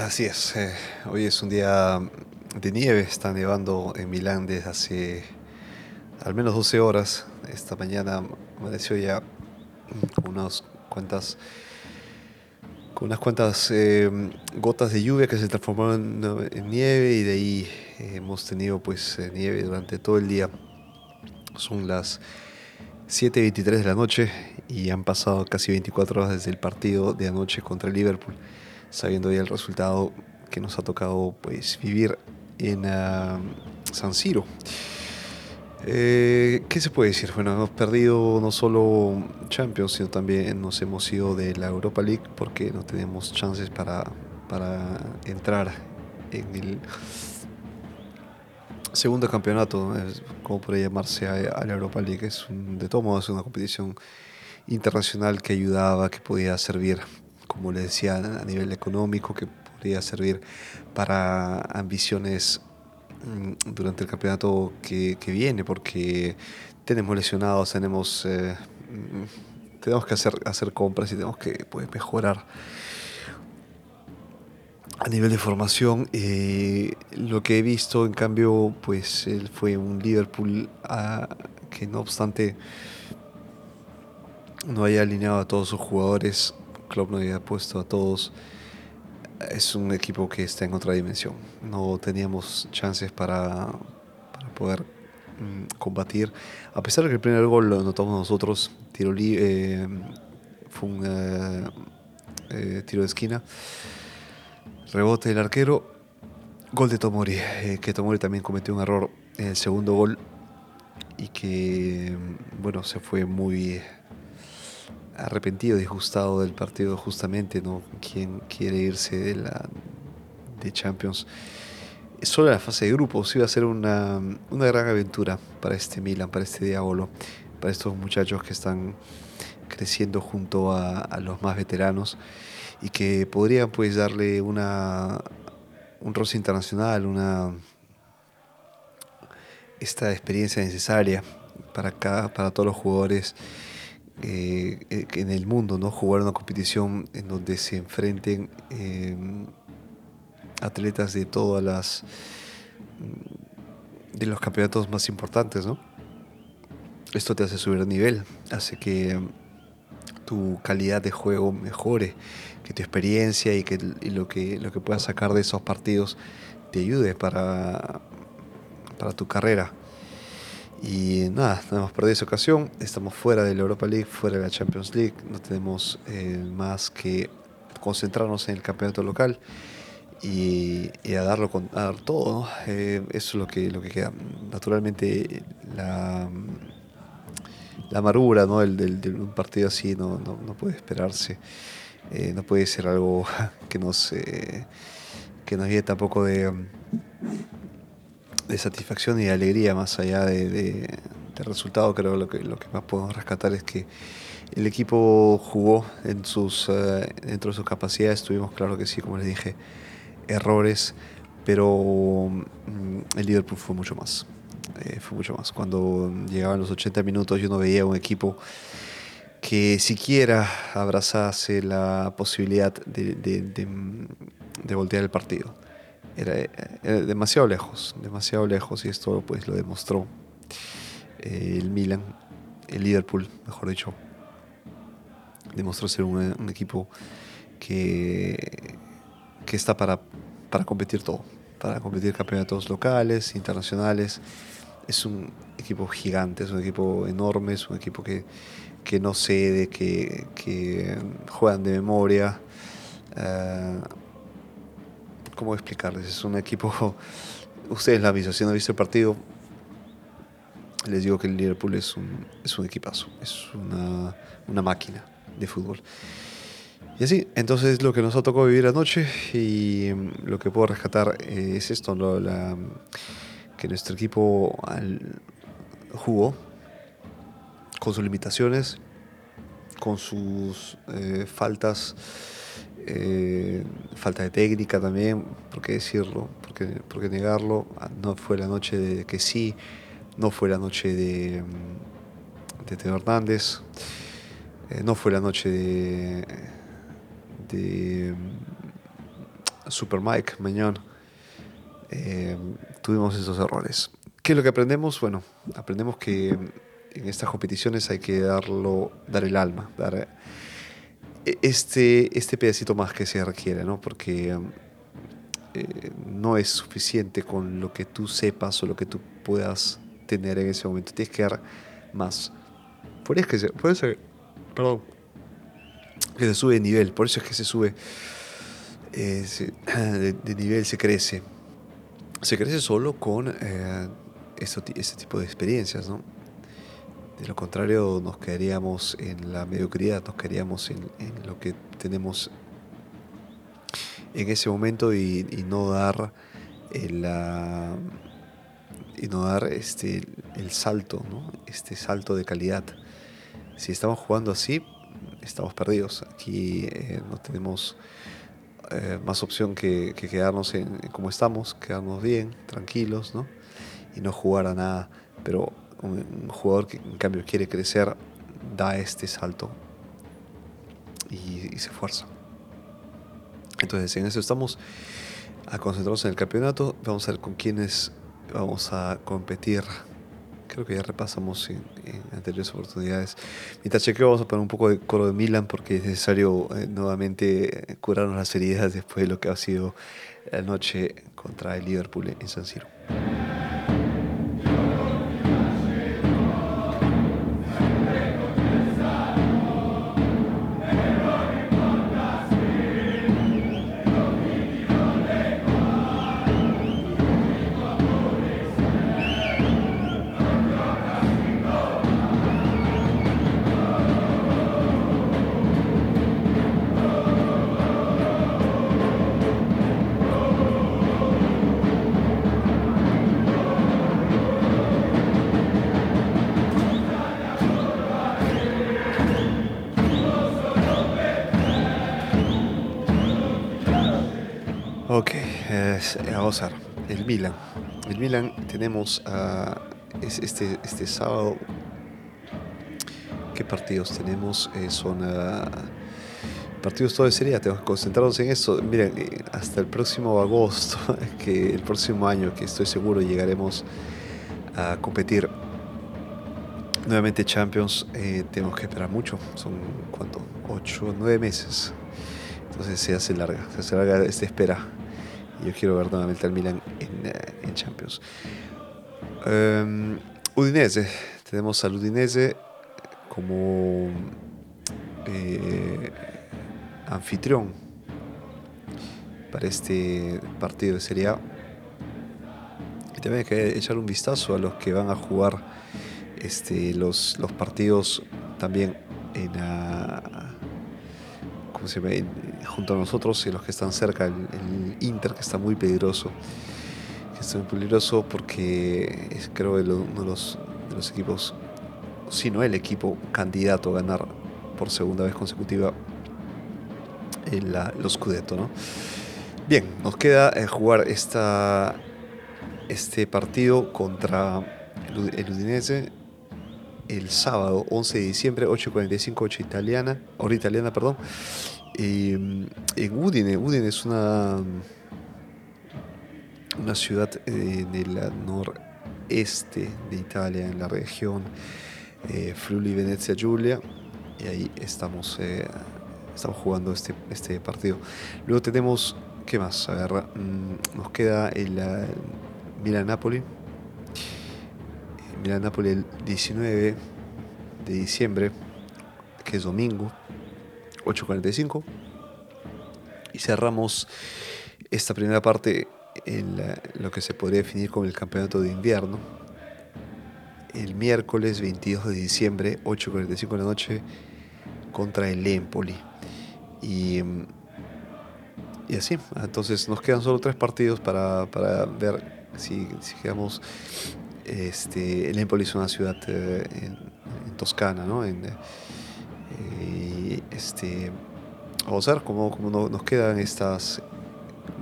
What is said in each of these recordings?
Así es, eh, hoy es un día de nieve, está nevando en Milán desde hace al menos 12 horas. Esta mañana amaneció ya con unas cuantas, con unas cuantas eh, gotas de lluvia que se transformaron en, nieve y de ahí eh, hemos tenido pues nieve durante todo el día. Son las 7.23 de la noche y han pasado casi 24 horas desde el partido de anoche contra el Liverpool sabiendo ya el resultado que nos ha tocado pues, vivir en ah, San Siro. Eh, ¿Qué se puede decir? Bueno, hemos perdido no solo Champions, sino también nos hemos ido de la Europa League porque no tenemos chances para, para entrar en el segundo campeonato, como puede llamarse a, la Europa League. Es de todos modos una competición internacional que ayudaba, que podía servir como le decía, a nivel económico, que podría servir para ambiciones mm, durante el campeonato que, viene, porque tenemos lesionados, tenemos, eh, mm, tenemos que hacer, hacer compras y tenemos que pues, mejorar a nivel de formación. Lo que he visto, en cambio, pues él fue un Liverpool ah, que no obstante no haya alineado a todos sus jugadores Club no había puesto a todos. Es un equipo que está en otra dimensión. No teníamos chances para, poder mm, combatir. A pesar de que el primer gol lo anotamos nosotros, tiro eh, fue un eh, eh, tiro de esquina. Rebote del arquero. Gol de Tomori, que Tomori también cometió un error en el segundo gol y que, bueno, se fue muy arrepentido, disgustado del partido justamente, ¿no? Quien quiere irse de la de Champions. Solo la fase de grupos iba a ser una, una gran aventura para este Milan, para este Diablo, para estos muchachos que están creciendo junto a, a, los más veteranos y que podrían pues darle una un roce internacional, una esta experiencia necesaria para para todos los jugadores eh, en el mundo, ¿no? Jugar una competición en donde se enfrenten em, atletas de todas las mm, de los campeonatos más importantes, ¿no? Esto te hace subir a nivel, hace que em, tu calidad de juego mejore, que tu experiencia y que lo que lo que puedas sacar de esos partidos te ayude para, para tu carrera. Y nada, no hemos perdido esa ocasión. Estamos fuera de la Europa League, fuera de la Champions League. No tenemos eh, más que concentrarnos en el campeonato local y, a darlo con, dar todo. Eh, eso es lo que, lo que queda. Naturalmente, la, la amargura ¿no? del, de un partido así no, no, puede esperarse. Eh, no puede ser algo que nos, que nos lleve tampoco de de satisfacción y de alegría más allá de, de, resultado. Creo lo que lo que más podemos rescatar es que el equipo jugó en sus, eh, dentro de sus capacidades. Tuvimos, claro que sí, como les dije, errores, pero mm, el Liverpool fue mucho más. Eh, fue mucho más. Cuando llegaban los 80 minutos yo no veía un equipo que siquiera abrazase la posibilidad de, de, de voltear el partido era, demasiado lejos, demasiado lejos y esto pues lo demostró eh, el Milan, el Liverpool, mejor dicho, demostró ser un, equipo que, que está para, para competir todo, para competir campeonatos locales, internacionales. Es un equipo gigante, es un equipo enorme, es un equipo que, que no cede, que, que juegan de memoria. Uh, ¿cómo explicarles? Es un equipo, ustedes la visto, si no han visto el partido, les digo que el Liverpool es un, es un equipazo, es una, una máquina de fútbol. Y así, entonces lo que nos ha tocado vivir anoche y mm, lo que puedo rescatar es esto, la, que nuestro equipo jugó con sus limitaciones, con sus eh, faltas eh, falta de técnica también, ¿por qué decirlo? ¿Por qué, negarlo? Ah, no fue la noche de que sí, no fue la noche de, mm, de Teo Hernández, eh, no fue la noche de, de mm, Super Mike Meñón, eh, tuvimos esos errores. ¿Qué es lo que aprendemos? Bueno, aprendemos que en estas competiciones hay que darlo, dar el alma, dar eh, este, este pedacito más que se requiere, ¿no? Porque eh, no es suficiente con lo que tú sepas o lo que tú puedas tener en ese momento. Tienes que dar más. Por eso es que se, ser, perdón, que se sube de nivel. Por eso es que se sube eh, de, nivel, se crece. Se crece solo con eh, este tipo de experiencias, ¿no? De lo contrario, nos quedaríamos en la mediocridad, nos quedaríamos en, lo que tenemos en ese momento y, no dar el, y no dar este, el salto, ¿no? este salto de calidad. Si estamos jugando así, estamos perdidos. Aquí eh, no tenemos eh, más opción que, quedarnos en, como estamos, quedarnos bien, tranquilos, ¿no? y no jugar a nada. Pero un, jugador que en cambio quiere crecer da este salto y, se esfuerza. Entonces en eso estamos a concentrarnos en el campeonato. Vamos a ver con quiénes vamos a competir. Creo que ya repasamos en, anteriores oportunidades. Mientras chequeo vamos a poner un poco de coro de Milan porque es necesario eh, nuevamente curarnos las heridas después de lo que ha sido la noche contra el Liverpool en San Siro. Vamos a ver. El Milan. El Milan tenemos uh, este, este sábado. ¿Qué partidos tenemos? Eh, son uh, partidos todo de serie. Tenemos que concentrarnos en eso. Miren, eh, hasta el próximo agosto, que el próximo año, que estoy seguro llegaremos a competir nuevamente Champions, eh, tenemos que esperar mucho. Son, ¿cuánto? 8 o 9 meses. Entonces se hace larga, se hace larga esta espera. Yo quiero ver nuevamente al Milan en, eh, Champions. Um, Udinese. Tenemos al Udinese como eh, anfitrión para este partido de Serie A. Y también hay que echar un vistazo a los que van a jugar este, los, los partidos también en la se junto a nosotros y los que están cerca, el, Inter que está muy peligroso, que está muy peligroso porque es creo uno de los, equipos, si no el equipo candidato a ganar por segunda vez consecutiva el, la, los Scudetto, ¿no? Bien, nos queda eh, jugar esta, este partido contra el Udinese el sábado 11 de diciembre, 8.45, 8 italiana, hora italiana, perdón. En Udine, Udine es una, una ciudad eh, en el noreste de Italia, en la región eh, Friuli, Venezia, Giulia, y ahí estamos, eh, estamos jugando este, este partido. Luego tenemos, ¿qué más? A ver, mm, nos queda el, el Milan-Napoli Milan Napoli el 19 de diciembre, que es domingo, 8.45. Y cerramos esta primera parte en lo que se podría definir como el campeonato de invierno. El miércoles 22 de diciembre, 8.45 de la noche, contra el Empoli. Y, y así, entonces nos quedan solo tres partidos para, para ver si, si quedamos este, el Empoli es una ciudad eh, en, Toscana, ¿no? Eh, este, a ver cómo, nos quedan estas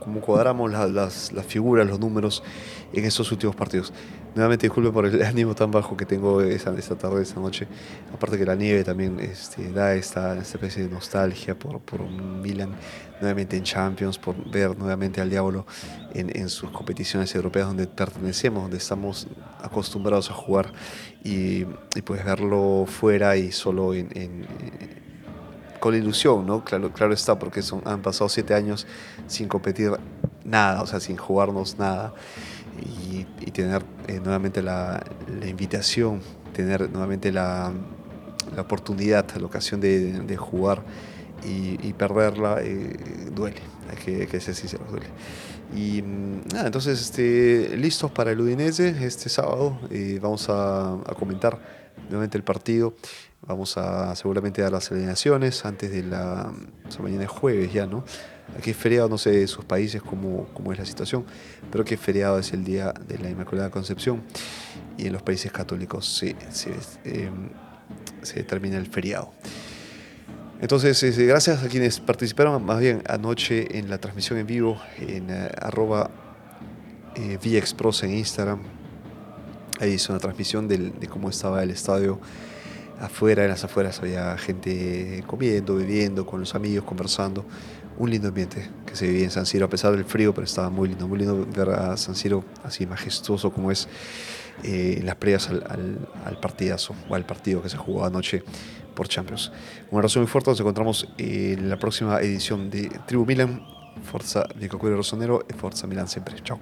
cómo cuadramos las, figuras, los números en estos últimos partidos. Nuevamente disculpe por el ánimo tan bajo que tengo esta, esta tarde, esta noche. Aparte que la nieve también este, da esta, especie de nostalgia por, por Milan nuevamente en Champions, por ver nuevamente al Diablo en, sus competiciones europeas donde pertenecemos, donde estamos acostumbrados a jugar y, y pues verlo fuera y solo en con ilusión, ¿no? Claro, claro está, porque son, han pasado siete años sin competir nada, o sea, sin jugarnos nada. Y, tener eh, nuevamente la, la, invitación, tener nuevamente la, la, oportunidad, la ocasión de, de jugar y, perderla, eh, duele, hay que, que, ser sincero, duele. Y mm, nada, entonces este, listos para el Udinese este sábado, eh, vamos a, a comentar nuevamente el partido. Vamos a seguramente dar las alineaciones antes de la mañana de jueves ya, ¿no? Aquí es feriado, no sé de sus países cómo, cómo es la situación, pero que feriado es el día de la Inmaculada Concepción y en los países católicos se, se, em, se determina el feriado. Entonces, este, gracias a quienes participaron más bien anoche en la transmisión en vivo en uh, arroba eh, VXPros en Instagram. Ahí hizo una transmisión de cómo estaba el estadio afuera, en las afueras había gente comiendo, bebiendo, con los amigos, conversando. Un lindo ambiente que se vivía en San Siro, a pesar del frío, pero estaba muy lindo, muy lindo ver a San Siro así majestuoso como es eh, en las previas al, al, al, partidazo o al partido que se jugó anoche por Champions. Un abrazo muy fuerte, nos encontramos en la próxima edición de Tribu Milan. Forza Vico Rosonero y Forza Milan siempre. Chao.